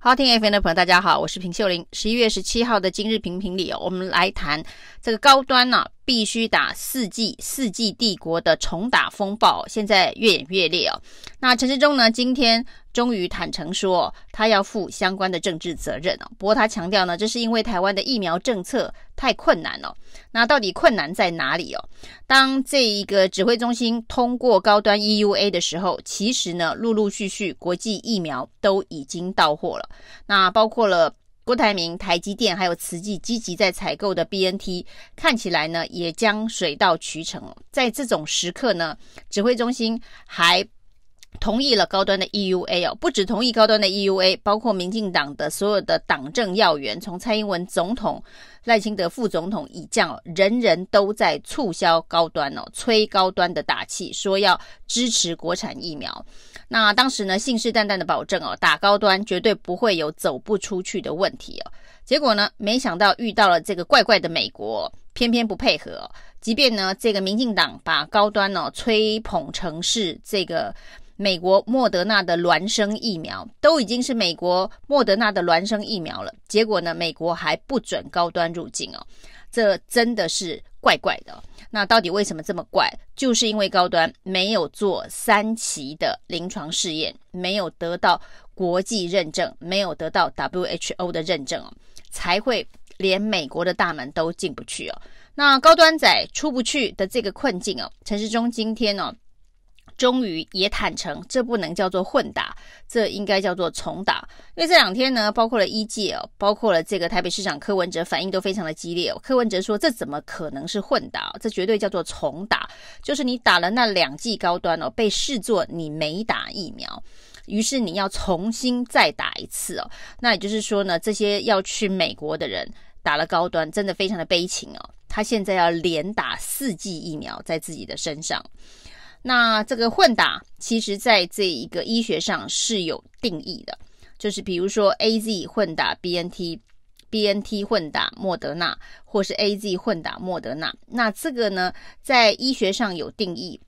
好听 FM 的朋友，大家好，我是平秀玲。十一月十七号的今日评评里哦，我们来谈这个高端呢、必须打四季，四季帝国的重打风暴，现在越演越烈哦。那陈世忠呢，今天终于坦诚说，他要负相关的政治责任哦。不过他强调呢，这是因为台湾的疫苗政策太困难了。那到底困难在哪里哦？当这一个指挥中心通过高端 EUA 的时候，其实呢，陆陆续续国际疫苗都已经到货了。那包括了郭台铭、台积电还有慈济积极在采购的 BNT，看起来呢也将水到渠成。在这种时刻呢，指挥中心还同意了高端的 EUA 哦，不只同意高端的 EUA，包括民进党的所有的党政要员，从蔡英文总统、赖清德副总统以降，人人都在促销高端哦，催高端的打气，说要支持国产疫苗。那当时呢，信誓旦旦的保证哦，打高端绝对不会有走不出去的问题哦。结果呢，没想到遇到了这个怪怪的美国，偏偏不配合。即便呢，这个民进党把高端哦吹捧成是这个。美国莫德纳的孪生疫苗都已经是美国莫德纳的孪生疫苗了，结果呢，美国还不准高端入境哦，这真的是怪怪的。那到底为什么这么怪？就是因为高端没有做三期的临床试验，没有得到国际认证，没有得到 WHO 的认证哦，才会连美国的大门都进不去哦。那高端仔出不去的这个困境哦，陈时中今天哦。终于也坦诚，这不能叫做混打，这应该叫做重打。因为这两天呢，包括了医界哦，包括了这个台北市长柯文哲，反应都非常的激烈。柯文哲说：“这怎么可能是混打？这绝对叫做重打，就是你打了那两剂高端哦，被视作你没打疫苗，于是你要重新再打一次哦。那也就是说呢，这些要去美国的人打了高端，真的非常的悲情哦。他现在要连打四剂疫苗在自己的身上。”那这个混打，其实在这一个医学上是有定义的，就是比如说 AZ 混打 BNT，BNT 混打莫德纳，或是 AZ 混打莫德纳。那这个呢，在医学上有定义，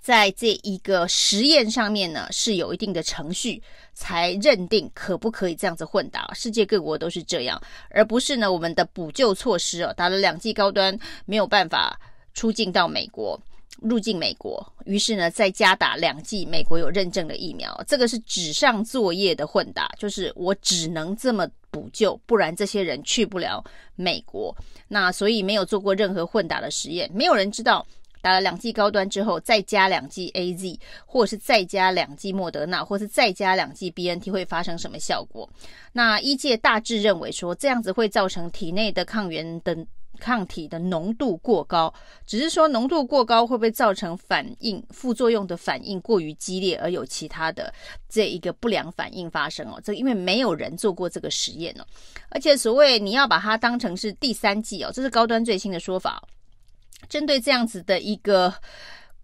在这一个实验上面呢，是有一定的程序才认定可不可以这样子混打。世界各国都是这样，而不是呢我们的补救措施哦，打了两剂高端没有办法出境到美国。入境美国，于是呢，再加打两剂美国有认证的疫苗，这个是纸上作业的混打，就是我只能这么补救，不然这些人去不了美国。那所以没有做过任何混打的实验，没有人知道打了两剂高端之后，再加两剂 AZ，或者是再加两剂莫德纳，或是再加两剂 BNT 会发生什么效果。那医界大致认为说，这样子会造成体内的抗原的。抗体的浓度过高，只是说浓度过高会不会造成反应副作用的反应过于激烈，而有其他的这一个不良反应发生哦？这因为没有人做过这个实验哦，而且所谓你要把它当成是第三季哦，这是高端最新的说法，针对这样子的一个。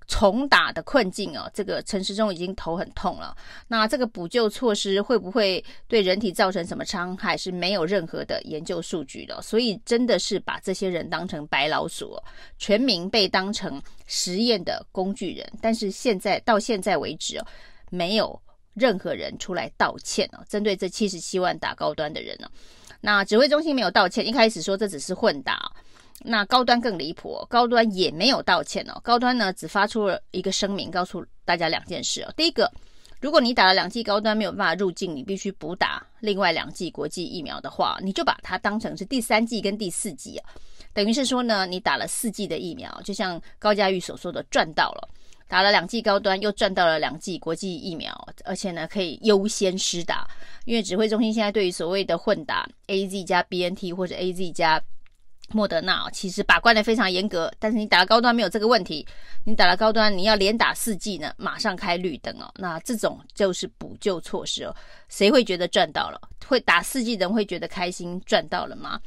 重打的困境哦，这个陈时中已经头很痛了。那这个补救措施会不会对人体造成什么伤害？是没有任何的研究数据的，所以真的是把这些人当成白老鼠，全民被当成实验的工具人。但是现在到现在为止哦，没有任何人出来道歉哦，针对这七十七万打高端的人呢，那指挥中心没有道歉，一开始说这只是混打。那高端更离谱，高端也没有道歉哦。高端呢，只发出了一个声明，告诉大家两件事哦。第一个，如果你打了两剂高端没有办法入境，你必须补打另外两剂国际疫苗的话，你就把它当成是第三剂跟第四剂啊。等于是说呢，你打了四剂的疫苗，就像高嘉玉所说的，赚到了，打了两剂高端又赚到了两剂国际疫苗，而且呢可以优先施打，因为指挥中心现在对于所谓的混打 AZ 加 BNT 或者 AZ 加莫德纳其实把关的非常严格，但是你打了高端没有这个问题，你打了高端，你要连打四季呢，马上开绿灯哦。那这种就是补救措施哦。谁会觉得赚到了？会打四季的人会觉得开心赚到了吗？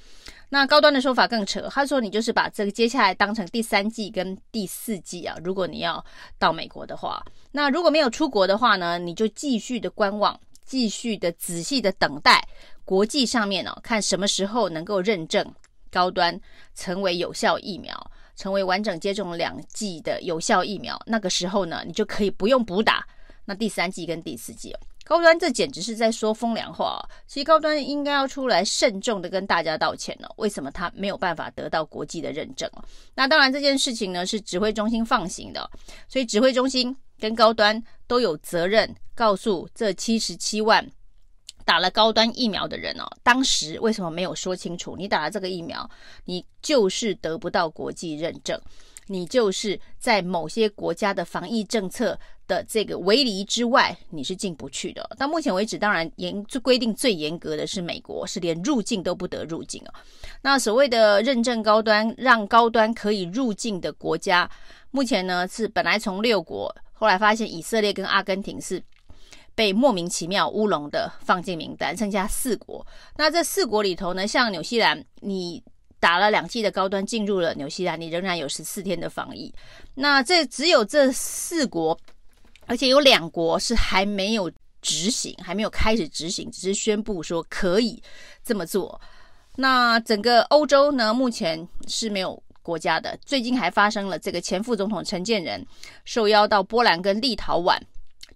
那高端的说法更扯，他说你就是把这个接下来当成第三季跟第四季啊。如果你要到美国的话，那如果没有出国的话呢，你就继续的观望，继续的仔细的等待国际上面哦，看什么时候能够认证。高端成为有效疫苗，成为完整接种两剂的有效疫苗，那个时候呢，你就可以不用补打那第三剂跟第四剂哦。高端这简直是在说风凉话。其实高端应该要出来慎重的跟大家道歉了。为什么他没有办法得到国际的认证哦？那当然这件事情呢是指挥中心放行的，所以指挥中心跟高端都有责任告诉这七十七万打了高端疫苗的人哦，当时为什么没有说清楚？你打了这个疫苗，你就是得不到国际认证。你就是在某些国家的防疫政策的这个围篱之外，你是进不去的。到目前为止，当然严规定最严格的是美国，是连入境都不得入境哦。那所谓的认证高端，让高端可以入境的国家，目前呢是本来从六国，后来发现以色列跟阿根廷是被莫名其妙乌龙的放进名单，剩下四国。那这四国里头呢，像纽西兰，你。打了两剂的高端进入了纽西兰，你仍然有十四天的防疫。那这只有这四国，而且有两国是还没有执行，还没有开始执行，只是宣布说可以这么做。那整个欧洲呢，目前是没有国家的。最近还发生了这个前副总统陈建仁受邀到波兰跟立陶宛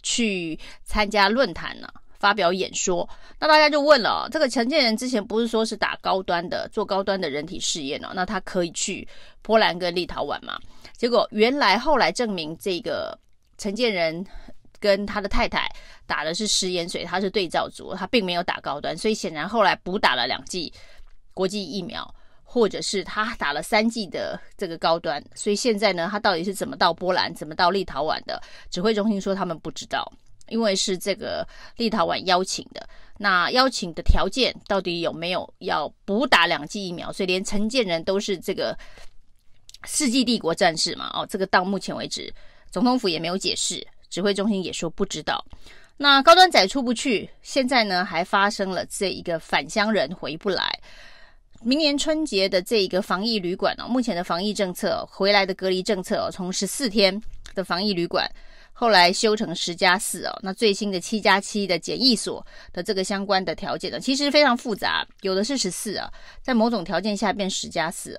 去参加论坛呢。发表演说，那大家就问了：这个陈建仁之前不是说是打高端的，做高端的人体试验哦？那他可以去波兰跟立陶宛吗？结果原来后来证明，这个陈建仁跟他的太太打的是食盐水，他是对照组，他并没有打高端，所以显然后来补打了两剂国际疫苗，或者是他打了三剂的这个高端，所以现在呢，他到底是怎么到波兰，怎么到立陶宛的？指挥中心说他们不知道。因为是这个立陶宛邀请的，那邀请的条件到底有没有要补打两剂疫苗？所以连陈建仁都是这个世纪帝国战士嘛？哦，这个到目前为止，总统府也没有解释，指挥中心也说不知道。那高端仔出不去，现在呢还发生了这一个返乡人回不来。明年春节的这一个防疫旅馆哦，目前的防疫政策回来的隔离政策哦，从十四天的防疫旅馆。后来修成十加四哦，那最新的七加七的检疫所的这个相关的条件呢，其实非常复杂，有的是十四啊，在某种条件下变十加四，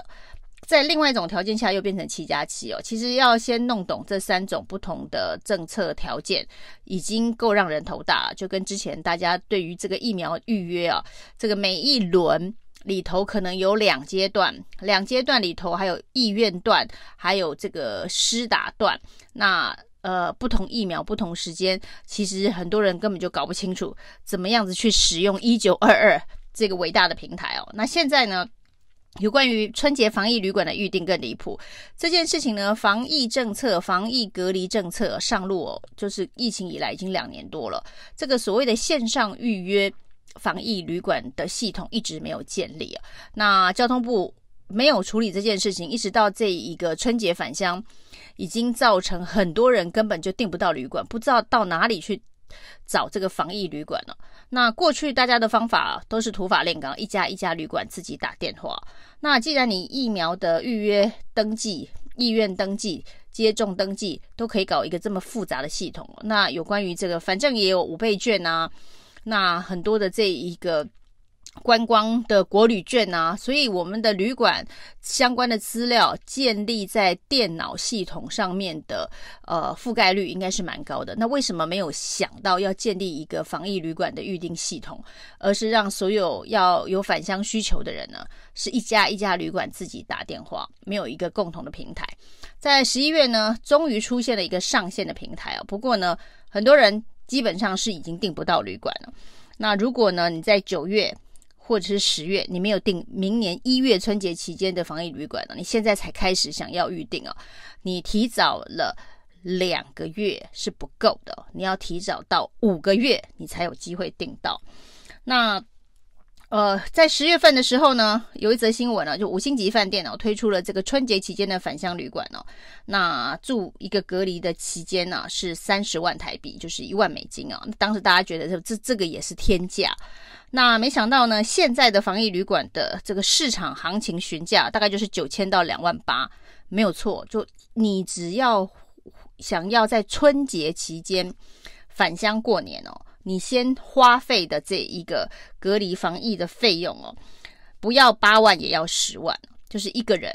在另外一种条件下又变成七加七哦。其实要先弄懂这三种不同的政策条件，已经够让人头大了。就跟之前大家对于这个疫苗预约啊，这个每一轮里头可能有两阶段，两阶段里头还有意愿段，还有这个施打段，那。呃，不同疫苗不同时间，其实很多人根本就搞不清楚怎么样子去使用一九二二这个伟大的平台哦。那现在呢，有关于春节防疫旅馆的预订更离谱。这件事情呢，防疫政策、防疫隔离政策上路哦，就是疫情以来已经两年多了，这个所谓的线上预约防疫旅馆的系统一直没有建立。那交通部没有处理这件事情，一直到这一个春节返乡。已经造成很多人根本就订不到旅馆，不知道到哪里去找这个防疫旅馆了。那过去大家的方法都是土法炼钢，一家一家旅馆自己打电话。那既然你疫苗的预约登记、意愿登记、接种登记都可以搞一个这么复杂的系统，那有关于这个，反正也有五倍券啊，那很多的这一个。观光的国旅券啊，所以我们的旅馆相关的资料建立在电脑系统上面的，呃，覆盖率应该是蛮高的。那为什么没有想到要建立一个防疫旅馆的预订系统，而是让所有要有返乡需求的人呢，是一家一家旅馆自己打电话，没有一个共同的平台。在十一月呢，终于出现了一个上线的平台啊，不过呢，很多人基本上是已经订不到旅馆了。那如果呢，你在九月，或者是十月，你没有订明年一月春节期间的防疫旅馆呢？你现在才开始想要预定哦，你提早了两个月是不够的，你要提早到五个月，你才有机会订到。那呃，在十月份的时候呢，有一则新闻呢，就五星级饭店哦推出了这个春节期间的返乡旅馆哦，那住一个隔离的期间呢是三十万台币，就是一万美金啊。当时大家觉得这这这个也是天价。那没想到呢，现在的防疫旅馆的这个市场行情询价大概就是九千到两万八，没有错。就你只要想要在春节期间返乡过年哦，你先花费的这一个隔离防疫的费用哦，不要八万也要十万，就是一个人。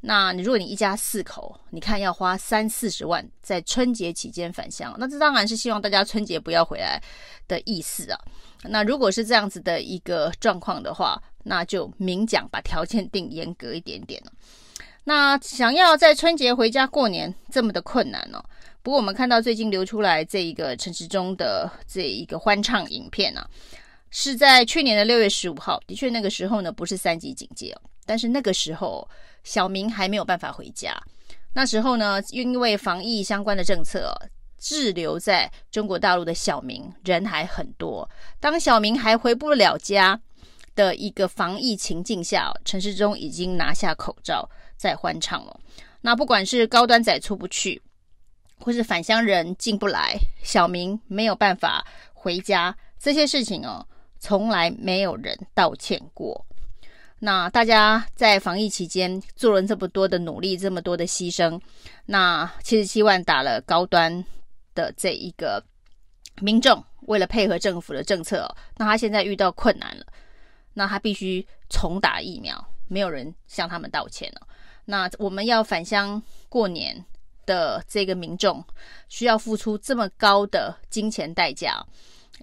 那你如果你一家四口，你看要花三四十万在春节期间返乡，那这当然是希望大家春节不要回来的意思啊。那如果是这样子的一个状况的话，那就明讲，把条件定严格一点点。那想要在春节回家过年这么的困难呢？不过我们看到最近流出来这一个陈时中的这一个欢唱影片啊，是在去年的六月十五号，的确那个时候呢不是三级警戒哦，但是那个时候。小明还没有办法回家，那时候呢，因为防疫相关的政策，滞留在中国大陆的小明人还很多。当小明还回不了家的一个防疫情境下，陈时中已经拿下口罩在欢唱了。那不管是高端仔出不去，或是返乡人进不来，小明没有办法回家，这些事情哦，从来没有人道歉过。那大家在防疫期间做了这么多的努力，这么多的牺牲，那七十七万打了高端的这一个民众，为了配合政府的政策，那他现在遇到困难了，那他必须重打疫苗，没有人向他们道歉了。那我们要返乡过年的这个民众，需要付出这么高的金钱代价，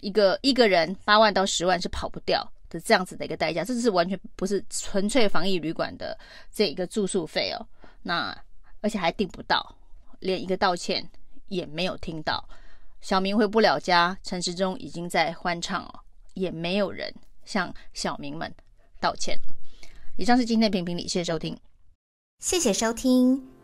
一个一个人八万到十万是跑不掉。的这样子的一个代价，这是完全不是纯粹防疫旅馆的这一个住宿费哦。那而且还订不到，连一个道歉也没有听到。小明回不了家，陈时中已经在欢唱哦，也没有人向小明们道歉。以上是今天的评评理，谢谢收听，谢谢收听，